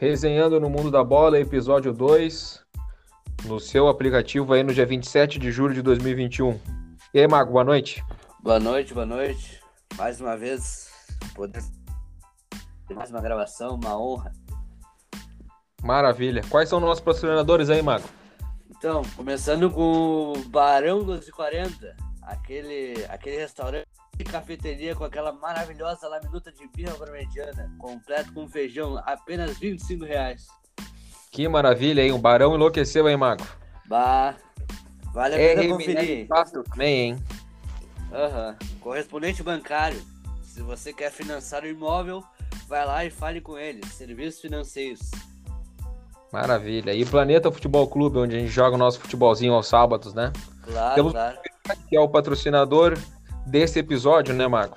Resenhando no Mundo da Bola, episódio 2, no seu aplicativo aí no dia 27 de julho de 2021. E aí, Mago, boa noite. Boa noite, boa noite. Mais uma vez, poder mais uma gravação, uma honra. Maravilha. Quais são nossos patrocinadores aí, Mago? Então, começando com o Barão 1240, aquele, aquele restaurante cafeteria com aquela maravilhosa laminuta de birra parmegiana, completo com feijão, apenas 25 reais. Que maravilha, hein? O Barão enlouqueceu, hein, Mago? Bah, vale a pena conferir. Fácil também, hein? Aham. Correspondente bancário. Se você quer financiar o imóvel, vai lá e fale com eles. Serviços financeiros. Maravilha. E Planeta Futebol Clube, onde a gente joga o nosso futebolzinho aos sábados, né? Claro, Temos claro. que é o patrocinador desse episódio, né, Mago?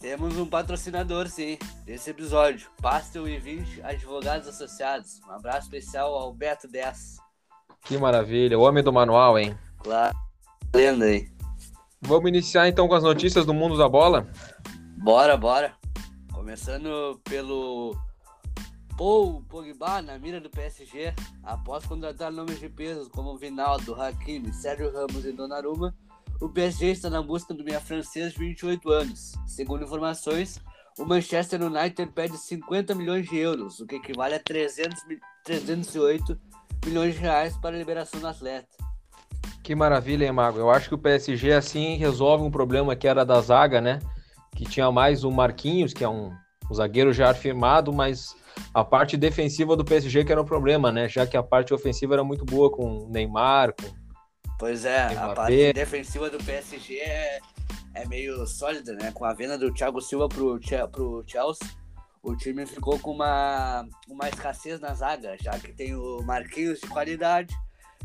Temos um patrocinador, sim, desse episódio. Pastel e 20 Advogados Associados. Um abraço especial ao Beto 10. Que maravilha. O homem do manual, hein? Claro. Lenda aí. Vamos iniciar então com as notícias do mundo da bola. Bora, bora. Começando pelo Paul Pogba na mira do PSG. Após contratar nomes de pesos como Vinaldo, Hakimi, Sérgio Ramos e Donnarumma, o PSG está na busca do meia francês de 28 anos. Segundo informações, o Manchester United pede 50 milhões de euros, o que equivale a 300, mi- 308 milhões de reais para a liberação do atleta. Que maravilha, hein, Mago? Eu acho que o PSG assim resolve um problema que era da zaga, né? Que tinha mais o Marquinhos, que é um, um zagueiro já afirmado, mas a parte defensiva do PSG que era um problema, né? Já que a parte ofensiva era muito boa com o Neymar, com... Pois é, a parte defensiva do PSG é, é meio sólida, né? Com a venda do Thiago Silva pro, pro Chelsea, o time ficou com uma, uma escassez na zaga, já que tem o Marquinhos de qualidade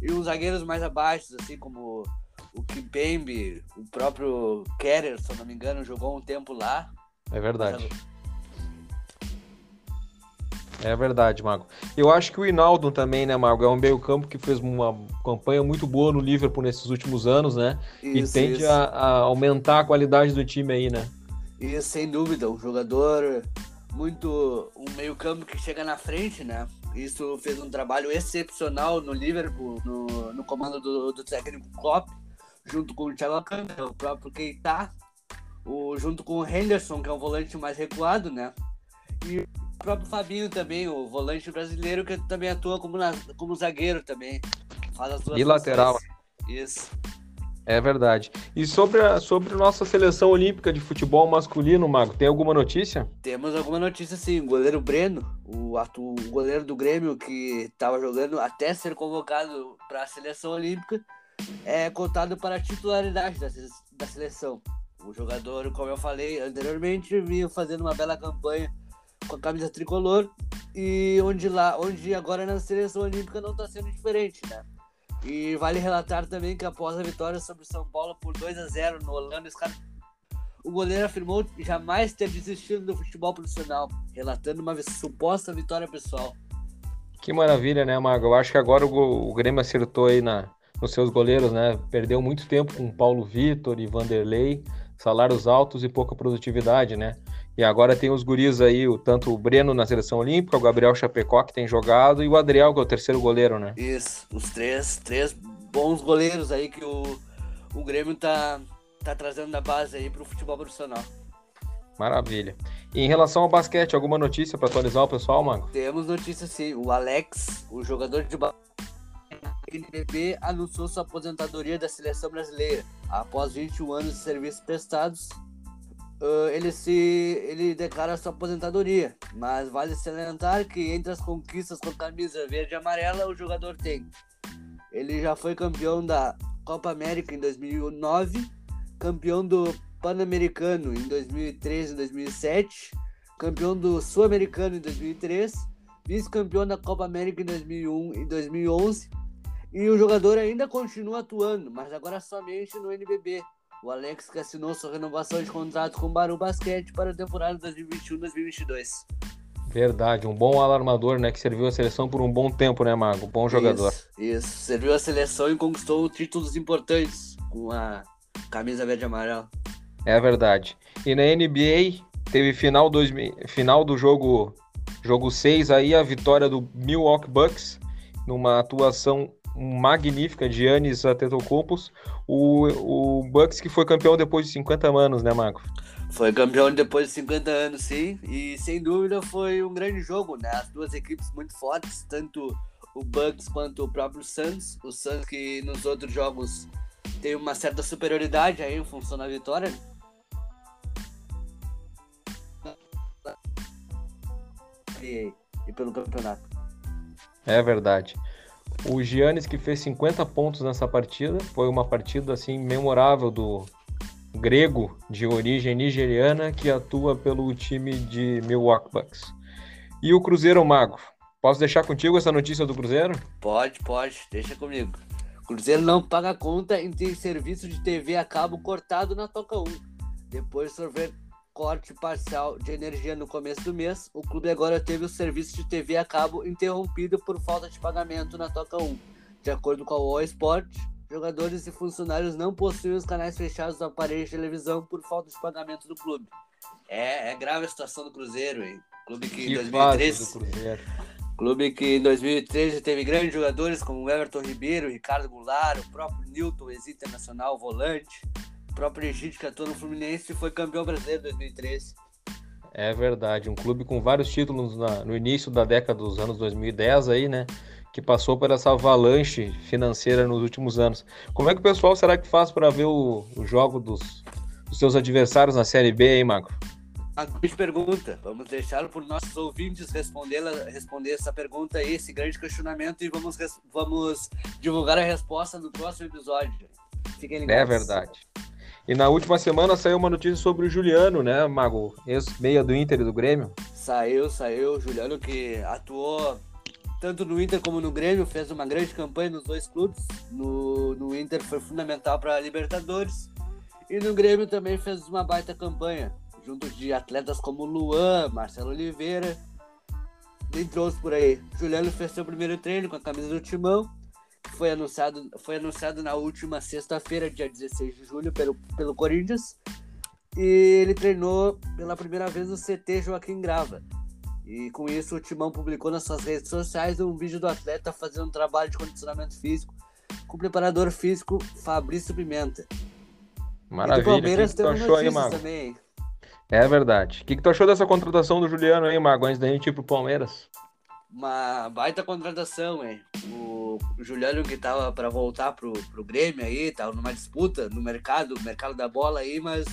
e uns zagueiros mais abaixo, assim como o Kimpembe, o próprio Kerer, se eu não me engano, jogou um tempo lá. É verdade. É verdade, Mago. Eu acho que o Hinaldo também, né, Mago? É um meio campo que fez uma campanha muito boa no Liverpool nesses últimos anos, né? Isso, e tende a, a aumentar a qualidade do time aí, né? E sem dúvida, um jogador muito. um meio-campo que chega na frente, né? Isso fez um trabalho excepcional no Liverpool, no, no comando do, do técnico Klopp, junto com o Thiago Alcântara, o próprio Keita, o, junto com o Henderson, que é um volante mais recuado, né? E o próprio Fabinho também, o volante brasileiro, que também atua como, na- como zagueiro também. Faz as duas E lateral. Isso. É verdade. E sobre a, sobre nossa seleção olímpica de futebol masculino, Mago, tem alguma notícia? Temos alguma notícia sim. O goleiro Breno, o, atu- o goleiro do Grêmio que estava jogando até ser convocado para a seleção olímpica, é cotado para a titularidade da, da seleção. O jogador, como eu falei anteriormente, vinha fazendo uma bela campanha com a camisa tricolor e onde lá, onde agora na seleção olímpica não está sendo diferente, né? E vale relatar também que após a vitória sobre São Paulo por 2 a 0 no Holanda o goleiro afirmou jamais ter desistido do futebol profissional, relatando uma suposta vitória pessoal. Que maravilha, né, Mago? Eu acho que agora o, o Grêmio acertou aí na, nos seus goleiros, né? Perdeu muito tempo com Paulo Vitor e Vanderlei, salários altos e pouca produtividade, né? E agora tem os guris aí, o, tanto o Breno na seleção olímpica, o Gabriel Chapecó, que tem jogado, e o Adriel, que é o terceiro goleiro, né? Isso, os três, três bons goleiros aí que o, o Grêmio tá, tá trazendo da base aí pro futebol profissional. Maravilha. E em relação ao basquete, alguma notícia para atualizar o pessoal, Mago? Temos notícia sim, o Alex, o jogador de NBB anunciou sua aposentadoria da seleção brasileira. Após 21 anos de serviços prestados, ah, ele se ele declara sua aposentadoria, mas vale salientar que entre as conquistas com camisa verde e amarela o jogador tem. Ele já foi campeão da Copa América em 2009, campeão do Pan-Americano em 2013 e 2007, campeão do Sul-Americano em 2003, vice-campeão da Copa América em 2001 e 2011. E o jogador ainda continua atuando, mas agora somente no NBB. O Alex que assinou sua renovação de contrato com o Baru Basquete para a temporada 2021-2022. Verdade, um bom alarmador, né? Que serviu a seleção por um bom tempo, né, Mago? Bom jogador. Isso, isso. Serviu a seleção e conquistou títulos importantes com a camisa verde e amarela. É verdade. E na NBA teve final, 2000, final do jogo Jogo 6 aí, a vitória do Milwaukee Bucks, numa atuação magnífica de Yannis Antetokounmpo, o, o Bucks que foi campeão depois de 50 anos, né, Marco? Foi campeão depois de 50 anos, sim, e sem dúvida foi um grande jogo, né? As duas equipes muito fortes, tanto o Bucks quanto o próprio Suns. O Suns que nos outros jogos tem uma certa superioridade aí em função da vitória. E, e pelo campeonato. É verdade. O Giannis que fez 50 pontos nessa partida, foi uma partida assim memorável do grego de origem nigeriana que atua pelo time de Milwaukee Bucks. E o Cruzeiro Mago. Posso deixar contigo essa notícia do Cruzeiro? Pode, pode, deixa comigo. Cruzeiro não paga conta em ter serviço de TV a cabo cortado na Toca 1. Depois de sofrer corte parcial de energia no começo do mês, o clube agora teve o serviço de TV a cabo interrompido por falta de pagamento na Toca 1. De acordo com a UOL Sport, jogadores e funcionários não possuem os canais fechados do aparelho de televisão por falta de pagamento do clube. É, é grave a situação do Cruzeiro, hein? Clube que, que em 2013. Cruzeiro. Clube que em 2013 teve grandes jogadores como Everton Ribeiro, Ricardo Goulart, o próprio Newton, ex-internacional, volante, próprio Egito que atuou no Fluminense e foi campeão brasileiro em 2013. É verdade, um clube com vários títulos na, no início da década dos anos 2010 aí, né? Que passou por essa avalanche financeira nos últimos anos. Como é que o pessoal será que faz para ver o, o jogo dos, dos seus adversários na Série B, hein, Marco? A grande pergunta. Vamos deixar para os nossos ouvintes responder, responder essa pergunta aí, esse grande questionamento, e vamos, vamos divulgar a resposta no próximo episódio. Fiquem ligados. É verdade. E na última semana saiu uma notícia sobre o Juliano, né, Mago? Ex-meia do Inter e do Grêmio. Saiu, saiu. Juliano que atuou tanto no Inter como no Grêmio, fez uma grande campanha nos dois clubes. No, no Inter foi fundamental para a Libertadores. E no Grêmio também fez uma baita campanha junto de atletas como Luan, Marcelo Oliveira, dentre outros por aí. Juliano fez seu primeiro treino com a camisa do Timão, foi anunciado, foi anunciado na última sexta-feira, dia 16 de julho, pelo, pelo Corinthians. E ele treinou pela primeira vez no CT Joaquim Grava. E com isso o Timão publicou nas suas redes sociais um vídeo do atleta fazendo um trabalho de condicionamento físico com o preparador físico Fabrício Pimenta. Maravilha. E do Palmeiras tem uma notícia também. É verdade. O que, que tu achou dessa contratação do Juliano aí, Mago, antes da gente ir pro Palmeiras? Uma baita contratação, hein? O Juliano que tava para voltar pro, pro Grêmio aí, tava numa disputa no mercado, mercado da bola aí, mas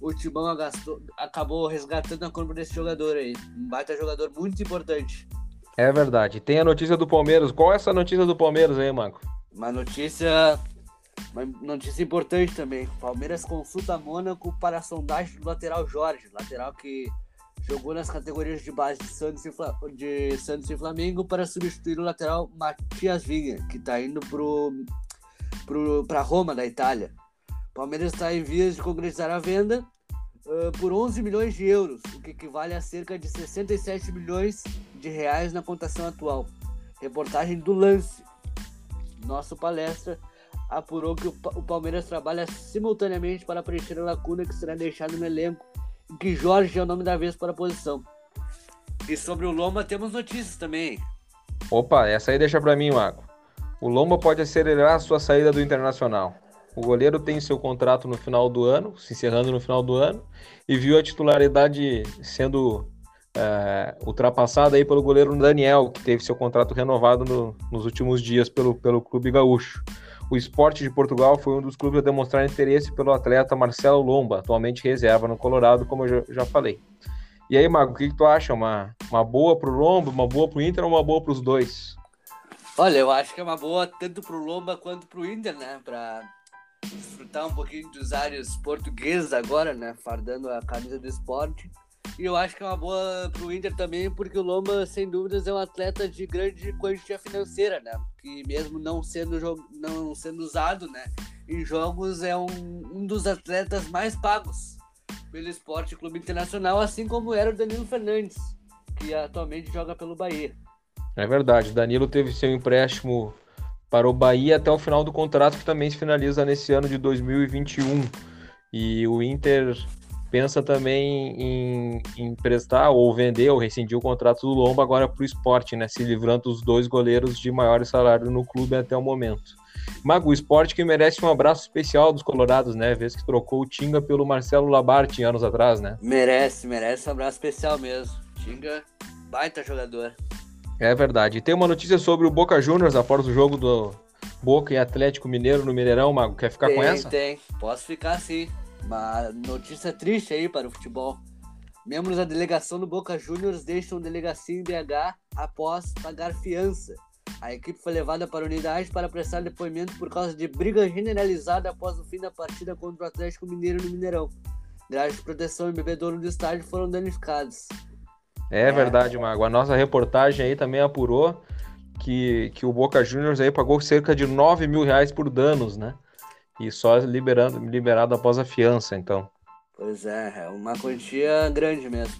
o Timão agastou, acabou resgatando a compra desse jogador aí. Um baita jogador muito importante. É verdade. Tem a notícia do Palmeiras. Qual é essa notícia do Palmeiras aí, Marco? Uma notícia uma notícia importante também: Palmeiras consulta Mônaco para a sondagem do lateral Jorge, lateral que jogou nas categorias de base de Santos e, Fla... de Santos e Flamengo para substituir o lateral Matias Vinha, que está indo para Roma, da Itália. Palmeiras está em vias de concretizar a venda uh, por 11 milhões de euros, o que equivale a cerca de 67 milhões de reais na contação atual. Reportagem do Lance. Nosso palestra apurou que o Palmeiras trabalha simultaneamente para preencher a lacuna que será deixada no elenco que Jorge é o nome da vez para a posição. E sobre o Lomba temos notícias também. Opa, essa aí deixa para mim, Marco. O Lomba pode acelerar a sua saída do Internacional. O goleiro tem seu contrato no final do ano, se encerrando no final do ano, e viu a titularidade sendo é, ultrapassada aí pelo goleiro Daniel, que teve seu contrato renovado no, nos últimos dias pelo, pelo Clube Gaúcho. O Esporte de Portugal foi um dos clubes a demonstrar interesse pelo atleta Marcelo Lomba, atualmente reserva no Colorado, como eu já falei. E aí, Mago, o que, que tu acha? Uma, uma boa pro Lomba, uma boa pro Inter ou uma boa pros dois? Olha, eu acho que é uma boa tanto pro Lomba quanto pro Inter, né? Pra desfrutar um pouquinho dos áreas portugueses agora, né? Fardando a camisa do esporte. E eu acho que é uma boa pro Inter também, porque o Lomba, sem dúvidas, é um atleta de grande quantia financeira, né? Que mesmo não sendo, não sendo usado, né? Em jogos é um, um dos atletas mais pagos pelo Esporte Clube Internacional, assim como era o Danilo Fernandes, que atualmente joga pelo Bahia. É verdade, Danilo teve seu empréstimo para o Bahia até o final do contrato, que também se finaliza nesse ano de 2021. E o Inter pensa também em, em emprestar ou vender ou rescindir o contrato do Lomba agora para o esporte, né? Se livrando dos dois goleiros de maior salário no clube até o momento. Mago, o esporte que merece um abraço especial dos colorados, né? Vez que trocou o Tinga pelo Marcelo Labarte anos atrás, né? Merece, merece um abraço especial mesmo. Tinga, baita jogador. É verdade. E tem uma notícia sobre o Boca Juniors após o jogo do Boca e Atlético Mineiro no Mineirão, Mago. Quer ficar tem, com essa? Tem, posso ficar sim. Uma notícia triste aí para o futebol. Membros da delegação do Boca Juniors deixam delegacia em BH após pagar fiança. A equipe foi levada para a unidade para prestar depoimento por causa de briga generalizada após o fim da partida contra o Atlético Mineiro no Mineirão. Grades de proteção e bebedouro do estádio foram danificados. É, é verdade, Mago. A nossa reportagem aí também apurou que, que o Boca Juniors aí pagou cerca de 9 mil reais por danos, né? E só liberando, liberado após a fiança, então. Pois é, é uma quantia grande mesmo.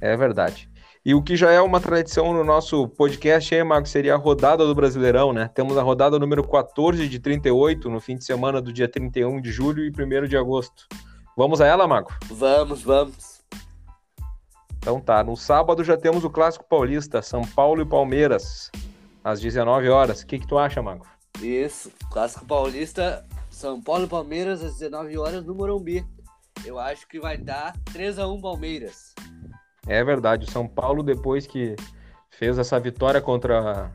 É verdade. E o que já é uma tradição no nosso podcast, hein, Marcos, seria a rodada do Brasileirão, né? Temos a rodada número 14 de 38, no fim de semana do dia 31 de julho e 1 de agosto. Vamos a ela, Marco? Vamos, vamos. Então tá, no sábado já temos o Clássico Paulista, São Paulo e Palmeiras, às 19 horas. O que, que tu acha, Marco? Isso, Clássico Paulista, são Paulo e Palmeiras às 19 horas no Morumbi. Eu acho que vai dar 3 a 1 Palmeiras. É verdade, o São Paulo depois que fez essa vitória contra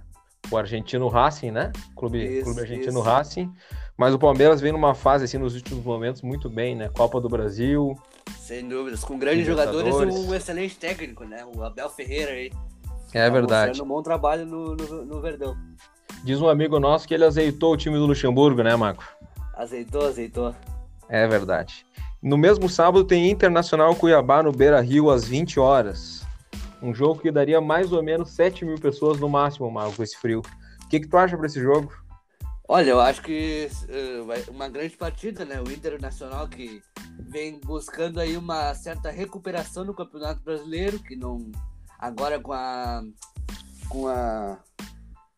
o argentino Racing, né? Clube, isso, clube argentino isso. Racing. Mas o Palmeiras vem numa fase assim nos últimos momentos muito bem, né? Copa do Brasil. Sem dúvidas, com grandes jogadores e um excelente técnico, né? O Abel Ferreira aí. É tá verdade. Fazendo um bom trabalho no, no, no Verdão. Diz um amigo nosso que ele azeitou o time do Luxemburgo, né, Marco? Azeitou, azeitou. É verdade. No mesmo sábado tem Internacional Cuiabá no Beira Rio às 20 horas. Um jogo que daria mais ou menos 7 mil pessoas no máximo, Marco, com esse frio. O que, que tu acha para esse jogo? Olha, eu acho que uh, uma grande partida, né? O Internacional que vem buscando aí uma certa recuperação no Campeonato Brasileiro, que não agora com a com a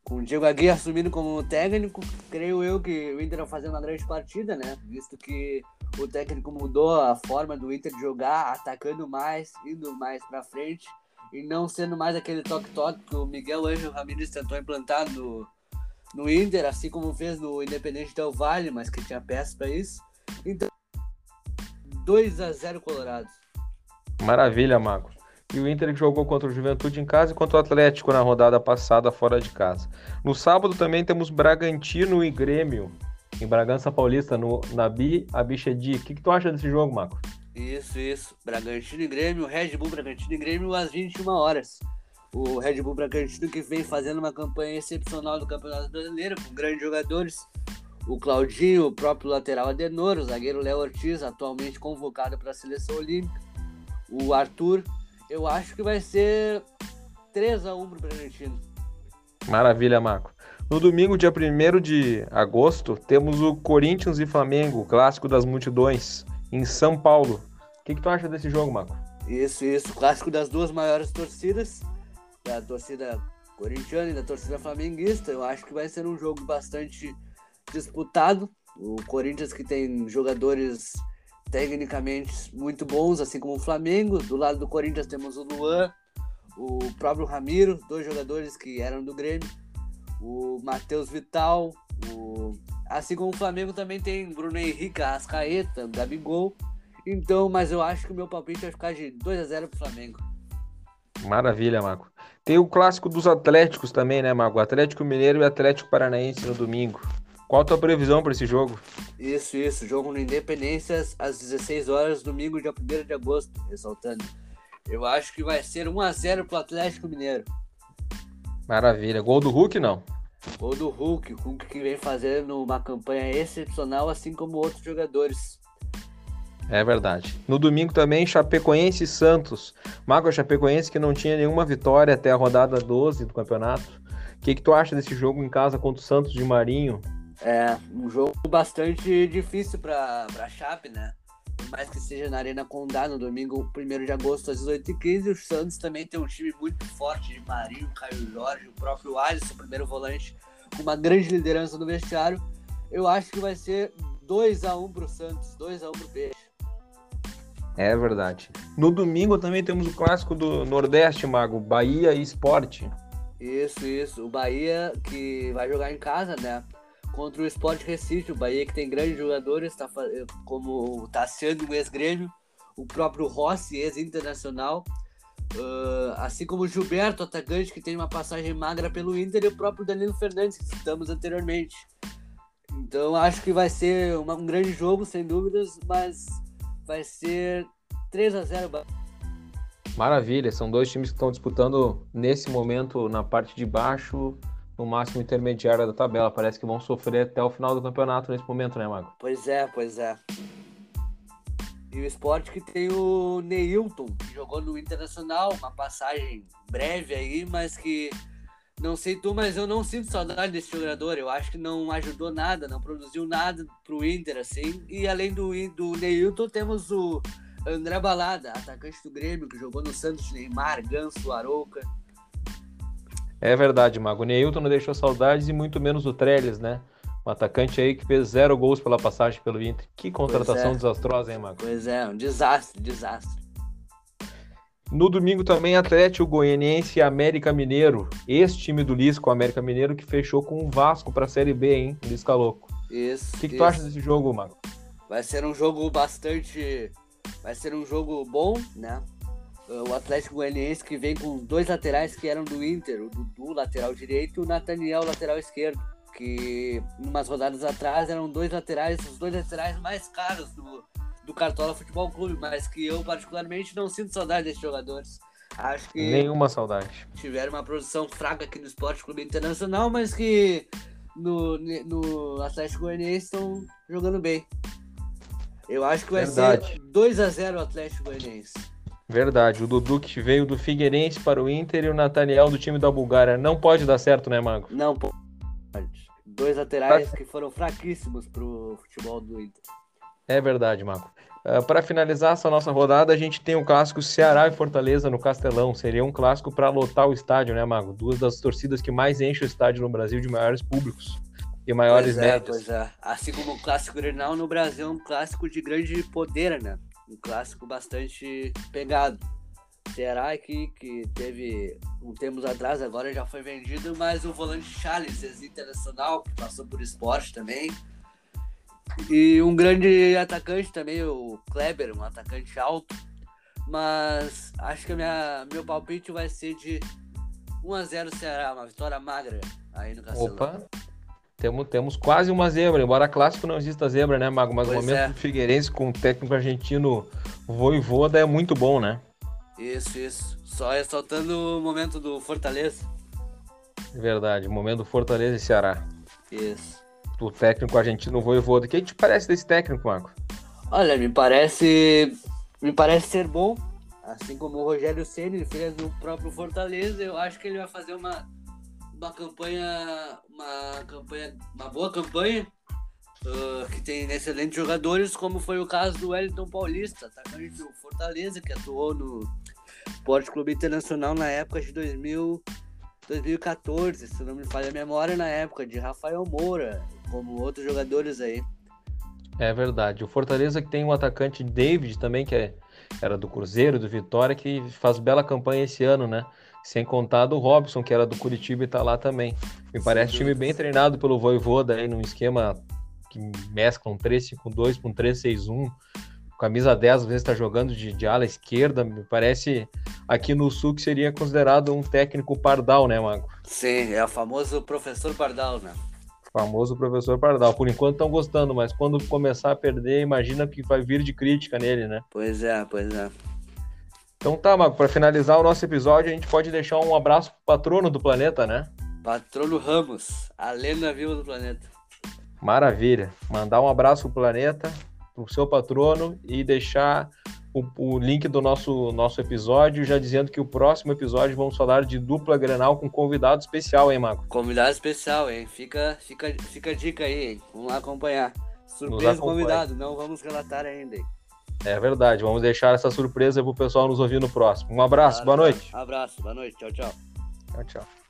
com o Diego Aguirre assumindo como técnico, creio eu que o Inter vai fazer uma grande partida, né? Visto que o técnico mudou a forma do Inter jogar, atacando mais, indo mais para frente e não sendo mais aquele toque-toque que o Miguel Ângelo Ramírez tentou implantar no, no Inter, assim como fez no Independente Del Vale, mas que tinha peças para isso. Então, 2 a 0 Colorados. Maravilha, Marco o Inter jogou contra o Juventude em casa e contra o Atlético na rodada passada fora de casa. No sábado também temos Bragantino e Grêmio em Bragança Paulista, no, na Bi, a Bichedi. O que, que tu acha desse jogo, Marco? Isso, isso. Bragantino e Grêmio, Red Bull Bragantino e Grêmio às 21 horas. O Red Bull Bragantino que vem fazendo uma campanha excepcional do Campeonato Brasileiro, com grandes jogadores. O Claudinho, o próprio lateral Adenor, o zagueiro Léo Ortiz, atualmente convocado para a seleção olímpica. O Arthur, eu acho que vai ser 3 a 1 pro Bragantino. Maravilha, Marco. No domingo, dia 1 de agosto, temos o Corinthians e Flamengo, clássico das multidões, em São Paulo. O que, que tu acha desse jogo, Marco? Isso, isso. Clássico das duas maiores torcidas, da torcida corintiana e da torcida flamenguista. Eu acho que vai ser um jogo bastante disputado. O Corinthians que tem jogadores tecnicamente muito bons, assim como o Flamengo. Do lado do Corinthians temos o Luan, o próprio Ramiro, dois jogadores que eram do Grêmio, o Matheus Vital, o... assim como o Flamengo também tem Bruno Henrique, Arrascaeta, Gabigol. Então, mas eu acho que o meu palpite vai ficar de 2 a 0 pro Flamengo. Maravilha, Marco. Tem o clássico dos Atléticos também, né, Marco? Atlético Mineiro e Atlético Paranaense no domingo. Qual a tua previsão para esse jogo? Isso, isso. Jogo no Independências às 16 horas, domingo, dia 1 de agosto, ressaltando. Eu acho que vai ser 1x0 pro Atlético Mineiro. Maravilha. Gol do Hulk, não? Gol do Hulk. O Hulk que vem fazendo uma campanha excepcional, assim como outros jogadores. É verdade. No domingo também, Chapecoense e Santos. Mago Chapecoense que não tinha nenhuma vitória até a rodada 12 do campeonato. O que, que tu acha desse jogo em casa contra o Santos de Marinho? É, um jogo bastante difícil para a Chape, né? Por mais que seja na Arena Condá no domingo 1 de agosto às 18h15, o Santos também tem um time muito forte de Marinho, Caio Jorge, o próprio Alisson, primeiro volante, com uma grande liderança no vestiário. Eu acho que vai ser 2x1 pro Santos, 2x1 pro Peixe. É verdade. No domingo também temos o clássico do Nordeste, Mago, Bahia e Esporte. Isso, isso. O Bahia que vai jogar em casa, né? Contra o Sport Recife. O Bahia que tem grandes jogadores, tá, como o Tassiano, ex-grêmio, o próprio Rossi, ex-internacional. Uh, assim como o Gilberto, atacante, que tem uma passagem magra pelo Inter, e o próprio Danilo Fernandes, que citamos anteriormente. Então acho que vai ser uma, um grande jogo, sem dúvidas, mas vai ser 3 a 0 Maravilha, são dois times que estão disputando nesse momento na parte de baixo, no máximo intermediário da tabela. Parece que vão sofrer até o final do campeonato nesse momento, né, Mago? Pois é, pois é. E o esporte que tem o Neilton, que jogou no Internacional, uma passagem breve aí, mas que não sei tu, mas eu não sinto saudade desse jogador. Eu acho que não ajudou nada, não produziu nada pro Inter, assim. E além do, do Neilton, temos o André Balada, atacante do Grêmio, que jogou no Santos Neymar, Ganso, Arouca. É verdade, Mago. O Neilton não deixou saudades e muito menos o Trellis, né? Um atacante aí que fez zero gols pela passagem pelo Inter. Que contratação é. desastrosa, hein, Mago? Pois é, um desastre, desastre. No domingo também, Atlético Goianiense e América Mineiro. Esse time do Lisco, o América Mineiro, que fechou com o Vasco para a Série B, hein? Lisca louco. Isso. O que, que tu acha desse jogo, Mago? Vai ser um jogo bastante. Vai ser um jogo bom, né? O Atlético Goianiense que vem com dois laterais que eram do Inter, o Dudu, lateral direito, e o Nathaniel, lateral esquerdo. Que umas rodadas atrás eram dois laterais, os dois laterais mais caros do, do Cartola Futebol Clube, mas que eu particularmente não sinto saudade desses jogadores. Acho que nenhuma saudade. Tiveram uma produção fraca aqui no Esporte Clube Internacional, mas que no, no Atlético Goianiense estão jogando bem. Eu acho que vai Verdade. ser 2 a 0 o Atlético Goianiense. Verdade. O Dudu que veio do Figueirense para o Inter e o Nathaniel do time da Bulgária. Não pode dar certo, né, Mago? Não pode. Dois laterais que foram fraquíssimos para o futebol do Inter. É verdade, Marco. Uh, para finalizar essa nossa rodada, a gente tem o clássico Ceará e Fortaleza no Castelão. Seria um clássico para lotar o estádio, né, Mago? Duas das torcidas que mais enchem o estádio no Brasil de maiores públicos e maiores pois é, médias. Pois é. Assim como o clássico Grenal no Brasil é um clássico de grande poder, né? Um clássico bastante pegado. Ceará que, que teve um tempos atrás, agora já foi vendido, mas o volante Charles, ex-internacional, que passou por esporte também, e um grande atacante também, o Kleber, um atacante alto. Mas acho que minha, meu palpite vai ser de 1x0 Ceará, uma vitória magra aí no Castelo. Opa! Temos, temos quase uma zebra, embora clássico não exista zebra, né, Mago? Mas pois o momento é. do Figueirense com o técnico argentino Voivoda é muito bom, né? Isso, isso. Só ressaltando o momento do Fortaleza. Verdade, o momento do Fortaleza e Ceará. Isso o técnico argentino Voivoda. O que te parece desse técnico, Marco? Olha, me parece me parece ser bom, assim como o Rogério Ceni fez no próprio Fortaleza. Eu acho que ele vai fazer uma uma campanha uma campanha uma boa campanha uh, que tem excelentes jogadores, como foi o caso do Wellington Paulista, atacante do Fortaleza que atuou no Esporte Clube Internacional na época de 2000 2014, se não me falha a memória, na época de Rafael Moura, como outros jogadores aí. É verdade. O Fortaleza que tem um atacante David também, que é, era do Cruzeiro, do Vitória, que faz bela campanha esse ano, né? Sem contar do Robson, que era do Curitiba e tá lá também. Me parece um time bem treinado pelo Voivoda aí, num esquema que mescla um 3-5-2 com um 3-6-1. Camisa 10 às vezes está jogando de, de ala esquerda. Me parece aqui no Sul que seria considerado um técnico pardal, né, Mago? Sim, é o famoso professor pardal, né? famoso professor Pardal. Por enquanto estão gostando, mas quando começar a perder, imagina que vai vir de crítica nele, né? Pois é, pois é. Então tá, Marco, para finalizar o nosso episódio, a gente pode deixar um abraço pro patrono do planeta, né? Patrono Ramos, a lenda viva do planeta. Maravilha. Mandar um abraço pro planeta, pro seu patrono e deixar o, o, link do nosso, nosso episódio, já dizendo que o próximo episódio vamos falar de dupla Grenal com convidado especial, hein, Marco? Convidado especial, hein? Fica, fica, fica a dica aí, hein? Vamos lá acompanhar. Surpresa convidado, não vamos relatar ainda, hein? É verdade, vamos deixar essa surpresa pro pessoal nos ouvir no próximo. Um abraço, claro, boa noite. Abraço, boa noite, tchau, tchau. Tchau, tchau.